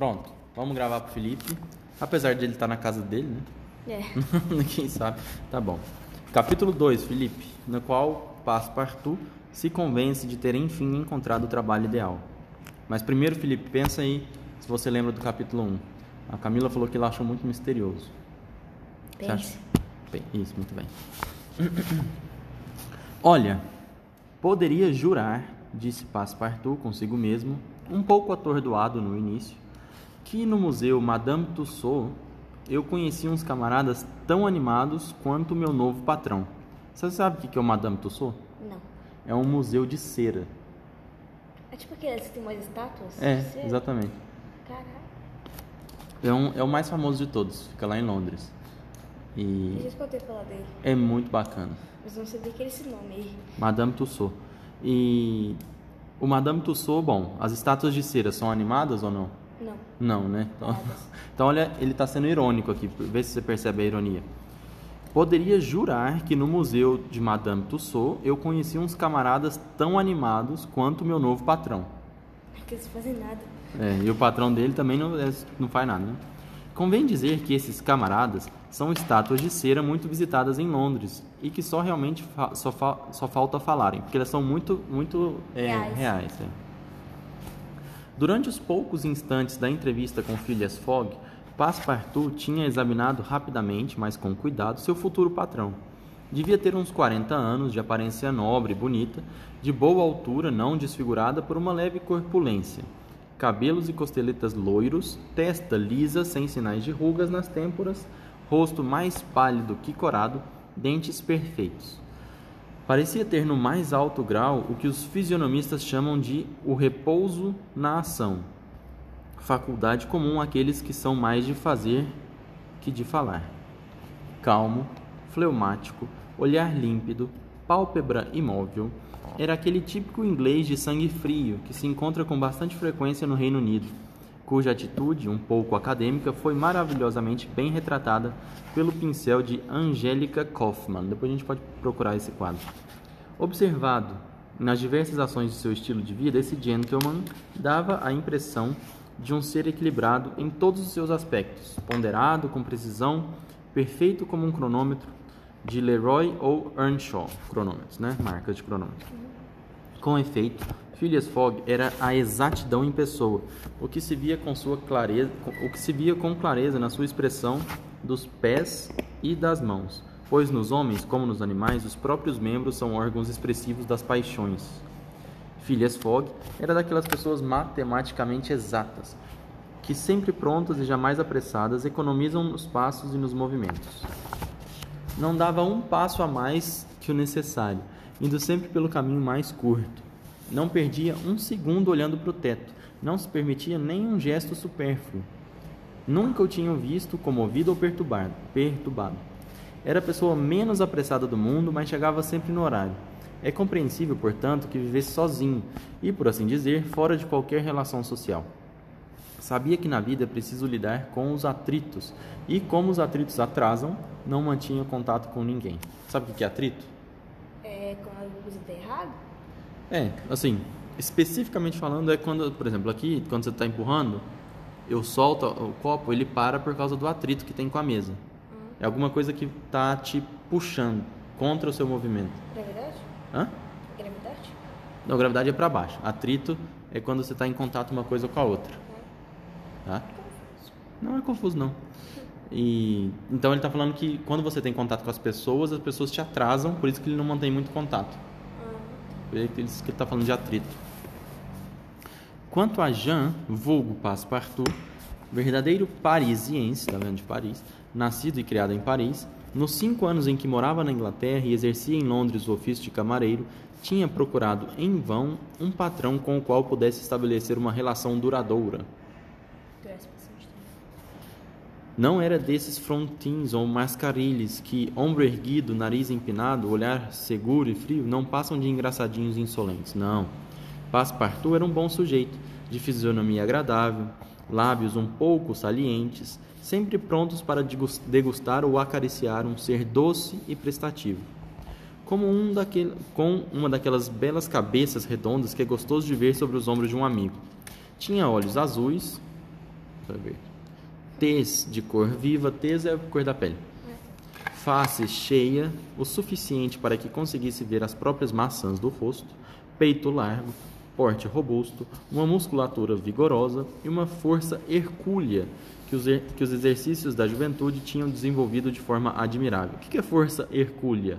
Pronto, vamos gravar pro Felipe. Apesar de ele estar na casa dele, né? É. Quem sabe? Tá bom. Capítulo 2, Felipe, no qual Passepartout se convence de ter enfim encontrado o trabalho ideal. Mas primeiro, Felipe, pensa aí se você lembra do capítulo 1. A Camila falou que ela achou muito misterioso. Pense. Bem, isso, muito bem. Olha, poderia jurar, disse Passepartout consigo mesmo, um pouco atordoado no início, que no museu Madame Tussauds eu conheci uns camaradas tão animados quanto o meu novo patrão. Você sabe o que é o Madame Tussauds? Não. É um museu de cera. É tipo aqueles que tem umas estátuas? É, exatamente. Caraca. É, um, é o mais famoso de todos, fica lá em Londres. Eu E já escutei falar dele. é muito bacana. Mas não sabia que era esse nome aí. Madame Tussauds. E o Madame Tussauds, bom, as estátuas de cera são animadas ou não? Não. Não, né? Então, então olha, ele está sendo irônico aqui, vê se você percebe a ironia. Poderia jurar que no museu de Madame Tussauds eu conheci uns camaradas tão animados quanto o meu novo patrão. Que eles fazem nada. É, e o patrão dele também não, é, não faz nada, né? Convém dizer que esses camaradas são estátuas de cera muito visitadas em Londres e que só realmente fa- só, fa- só falta falarem, porque elas são muito, muito é, Reais. reais é. Durante os poucos instantes da entrevista com Phileas Fogg, Passepartout tinha examinado rapidamente, mas com cuidado, seu futuro patrão. Devia ter uns 40 anos, de aparência nobre e bonita, de boa altura, não desfigurada por uma leve corpulência. Cabelos e costeletas loiros, testa lisa, sem sinais de rugas nas têmporas, rosto mais pálido que corado, dentes perfeitos. Parecia ter no mais alto grau o que os fisionomistas chamam de o repouso na ação, faculdade comum àqueles que são mais de fazer que de falar. Calmo, fleumático, olhar límpido, pálpebra imóvel, era aquele típico inglês de sangue frio que se encontra com bastante frequência no Reino Unido, cuja atitude, um pouco acadêmica, foi maravilhosamente bem retratada pelo pincel de Angélica Kaufmann. Depois a gente pode procurar esse quadro. Observado nas diversas ações de seu estilo de vida, esse gentleman dava a impressão de um ser equilibrado em todos os seus aspectos, ponderado com precisão, perfeito como um cronômetro de Leroy ou Earnshaw, cronômetros, né? Marcas de cronômetro. Com efeito, Phileas Fogg era a exatidão em pessoa, o que se via com sua clareza, o que se via com clareza na sua expressão dos pés e das mãos, pois nos homens, como nos animais, os próprios membros são órgãos expressivos das paixões. Phileas Fogg era daquelas pessoas matematicamente exatas, que sempre prontas e jamais apressadas economizam nos passos e nos movimentos. Não dava um passo a mais que o necessário, indo sempre pelo caminho mais curto. Não perdia um segundo olhando para o teto, não se permitia nem um gesto supérfluo. Nunca o tinham visto comovido ou perturbado. perturbado. Era a pessoa menos apressada do mundo, mas chegava sempre no horário. É compreensível, portanto, que vivesse sozinho e, por assim dizer, fora de qualquer relação social. Sabia que na vida é preciso lidar com os atritos e, como os atritos atrasam, não mantinha contato com ninguém. Sabe o que é atrito? É coisa tá errado? É, assim, especificamente falando, é quando, por exemplo, aqui, quando você está empurrando, eu solto o copo, ele para por causa do atrito que tem com a mesa. É alguma coisa que está te puxando contra o seu movimento. Gravidade? Hã? Gravidade? Não, gravidade é para baixo. Atrito é quando você está em contato uma coisa com a outra. Tá? Não é confuso, não. E, então ele está falando que quando você tem contato com as pessoas, as pessoas te atrasam, por isso que ele não mantém muito contato. Por isso que ele está falando de atrito. Quanto a Jean, vulgo Passepartout, verdadeiro parisiense, tá vendo, de Paris, nascido e criado em Paris, nos cinco anos em que morava na Inglaterra e exercia em Londres o ofício de camareiro, tinha procurado em vão um patrão com o qual pudesse estabelecer uma relação duradoura. Não era desses frontins ou mascarilhos que, ombro erguido, nariz empinado, olhar seguro e frio, não passam de engraçadinhos insolentes. Não. Passepartout era um bom sujeito, de fisionomia agradável, lábios um pouco salientes, sempre prontos para degus- degustar ou acariciar um ser doce e prestativo. Como um daquele, com uma daquelas belas cabeças redondas que é gostoso de ver sobre os ombros de um amigo. Tinha olhos azuis. Tez de cor viva, tez é a cor da pele. Face cheia, o suficiente para que conseguisse ver as próprias maçãs do rosto, peito largo, porte robusto, uma musculatura vigorosa e uma força hercúlea que os, que os exercícios da juventude tinham desenvolvido de forma admirável. O que que é força hercúlea?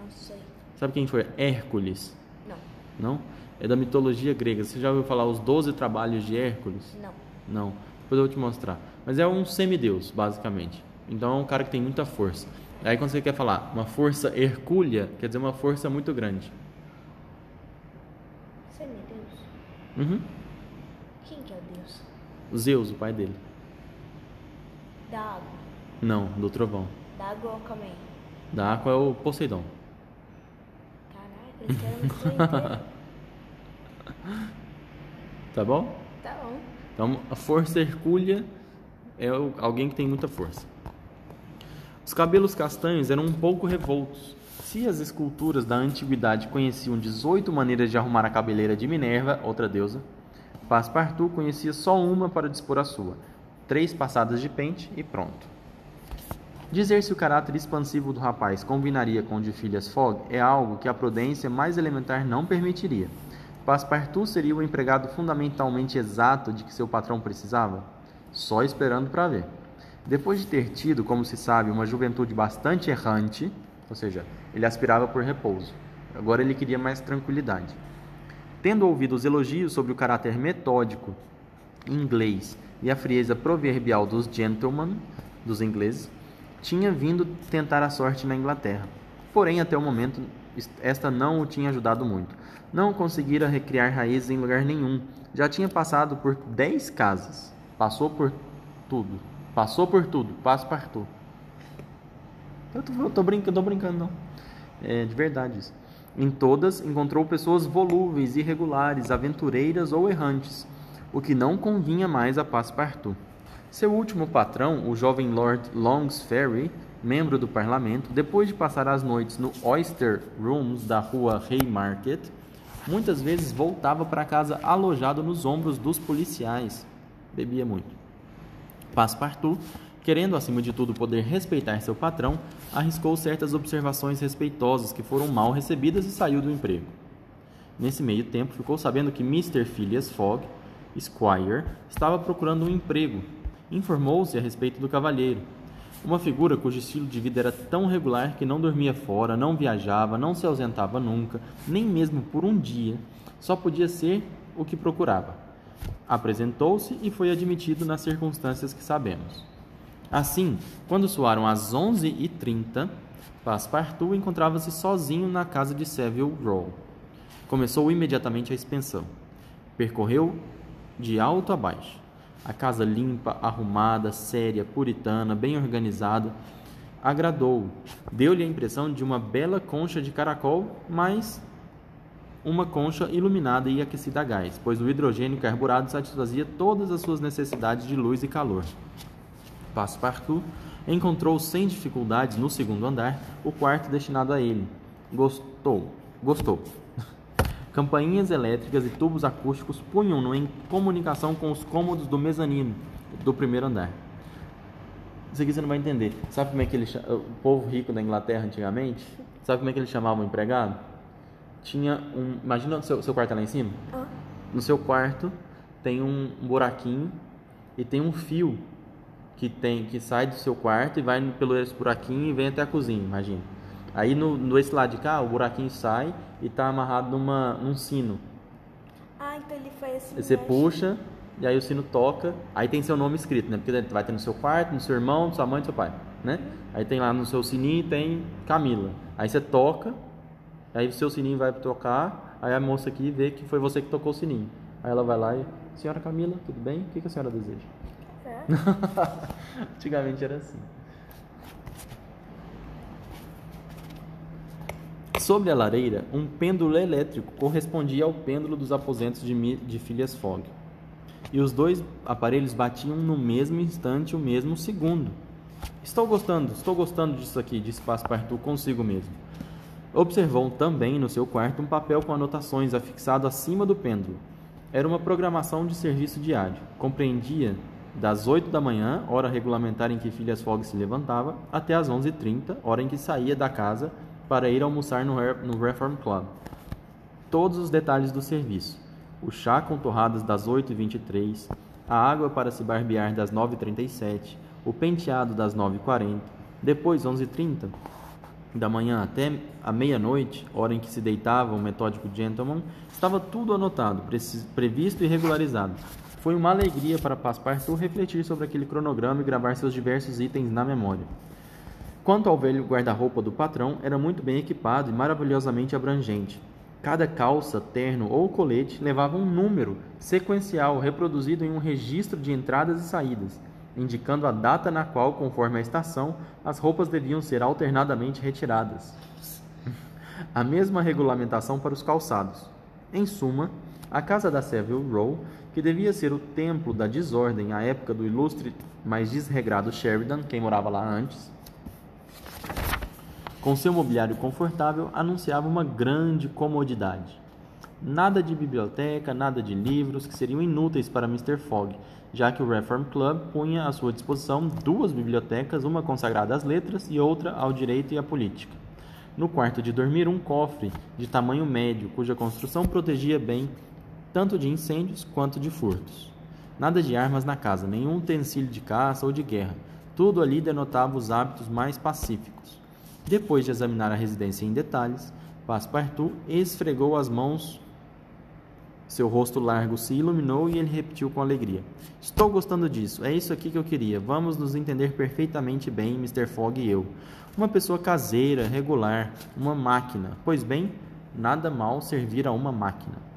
Não sei. Sabe quem foi Hércules? Não. Não? É da mitologia grega. Você já ouviu falar os 12 trabalhos de Hércules? Não. Não. Depois eu vou te mostrar. Mas é um semideus, basicamente. Então é um cara que tem muita força. Aí quando você quer falar uma força hercúlea, quer dizer uma força muito grande. Você é meu Deus. Uhum. Quem que é o Deus? O Zeus, o pai dele. Da água. Não, do trovão. Da água ou calma aí. Da água é o Poseidon. Caraca, esse sei inteiro. Tá bom? Tá bom. Então, a força hercúlea é alguém que tem muita força. Os cabelos castanhos eram um pouco revoltos. Se as esculturas da antiguidade conheciam 18 maneiras de arrumar a cabeleira de Minerva, outra deusa, Passepartout conhecia só uma para dispor a sua. Três passadas de pente e pronto. Dizer se o caráter expansivo do rapaz combinaria com o de Phileas Fogg é algo que a prudência mais elementar não permitiria. Passepartout seria o empregado fundamentalmente exato de que seu patrão precisava? Só esperando para ver. Depois de ter tido, como se sabe, uma juventude bastante errante, ou seja, ele aspirava por repouso. Agora ele queria mais tranquilidade. Tendo ouvido os elogios sobre o caráter metódico inglês e a frieza proverbial dos gentlemen, dos ingleses, tinha vindo tentar a sorte na Inglaterra. Porém, até o momento, est- esta não o tinha ajudado muito. Não conseguira recriar raízes em lugar nenhum. Já tinha passado por dez casas. Passou por tudo. Passou por tudo. Passo partout. Eu tô, eu tô brincando, tô brincando não. É de verdade isso. Em todas encontrou pessoas volúveis, irregulares, aventureiras ou errantes, o que não convinha mais a Passepartout. Seu último patrão, o jovem Lord Longsferry, membro do parlamento, depois de passar as noites no Oyster Rooms da rua Haymarket, muitas vezes voltava para casa alojado nos ombros dos policiais. Bebia muito. Passepartout, querendo acima de tudo poder respeitar seu patrão, arriscou certas observações respeitosas que foram mal recebidas e saiu do emprego. Nesse meio tempo, ficou sabendo que Mr. Phileas Fogg, Squire, estava procurando um emprego. Informou-se a respeito do cavalheiro, uma figura cujo estilo de vida era tão regular que não dormia fora, não viajava, não se ausentava nunca, nem mesmo por um dia, só podia ser o que procurava. Apresentou-se e foi admitido nas circunstâncias que sabemos. Assim, quando soaram as 11h30, Passepartout encontrava-se sozinho na casa de Savile Row. Começou imediatamente a expensão. Percorreu de alto a baixo. A casa limpa, arrumada, séria, puritana, bem organizada, agradou. Deu-lhe a impressão de uma bela concha de caracol, mas uma concha iluminada e aquecida a gás, pois o hidrogênio carburado satisfazia todas as suas necessidades de luz e calor. Passepartout encontrou sem dificuldades no segundo andar o quarto destinado a ele. Gostou. Gostou. Campainhas elétricas e tubos acústicos punham-no em comunicação com os cômodos do mezanino do primeiro andar. Isso aqui você não vai entender. Sabe como é que ele o povo rico da Inglaterra antigamente? Sabe como é que eles chamavam o empregado? Tinha um, imagina o seu, seu quarto é lá em cima. Ah, No seu quarto tem um buraquinho e tem um fio que tem que sai do seu quarto e vai pelo esse buraquinho e vem até a cozinha, imagina. Aí no, no esse lado de cá, o buraquinho sai e tá amarrado numa, num sino. Ah, então ele foi assim. Você puxa e aí o sino toca, aí tem seu nome escrito, né? Porque vai ter no seu quarto, no seu irmão, na sua mãe, no seu pai, né? Aí tem lá no seu sininho tem Camila. Aí você toca, aí o seu sininho vai tocar, aí a moça aqui vê que foi você que tocou o sininho. Aí ela vai lá e, senhora Camila, tudo bem? O que, que a senhora deseja? É. Antigamente era assim. Sobre a lareira, um pêndulo elétrico correspondia ao pêndulo dos aposentos de, de Phileas Fogg. E os dois aparelhos batiam no mesmo instante, o mesmo segundo. Estou gostando, estou gostando disso aqui, disse Passepartout consigo mesmo. Observou também no seu quarto um papel com anotações afixado acima do pêndulo. Era uma programação de serviço diário. Compreendia das 8 da manhã, hora regulamentar em que Phileas Fogg se levantava, até as 11h30, hora em que saía da casa para ir almoçar no, no Reform Club. Todos os detalhes do serviço. O chá com torradas das 8h23, a água para se barbear das 9h37, o penteado das 9h40, depois 11h30, da manhã até a meia-noite, hora em que se deitava o metódico gentleman, estava tudo anotado, previsto e regularizado. Foi uma alegria para Passepartout refletir sobre aquele cronograma e gravar seus diversos itens na memória. Quanto ao velho guarda-roupa do patrão, era muito bem equipado e maravilhosamente abrangente. Cada calça, terno ou colete levava um número sequencial reproduzido em um registro de entradas e saídas indicando a data na qual, conforme a estação, as roupas deviam ser alternadamente retiradas. a mesma regulamentação para os calçados. Em suma, a casa da Savile Row, que devia ser o templo da desordem à época do ilustre, mas desregrado Sheridan, quem morava lá antes, com seu mobiliário confortável, anunciava uma grande comodidade. Nada de biblioteca, nada de livros que seriam inúteis para Mr. Fogg, já que o Reform Club punha à sua disposição duas bibliotecas, uma consagrada às letras e outra ao direito e à política. No quarto de dormir, um cofre de tamanho médio, cuja construção protegia bem tanto de incêndios quanto de furtos. Nada de armas na casa, nenhum utensílio de caça ou de guerra. Tudo ali denotava os hábitos mais pacíficos. Depois de examinar a residência em detalhes, Passepartout esfregou as mãos seu rosto largo se iluminou e ele repetiu com alegria: Estou gostando disso, é isso aqui que eu queria. Vamos nos entender perfeitamente bem, Mr. Fogg e eu. Uma pessoa caseira, regular, uma máquina. Pois bem, nada mal servir a uma máquina.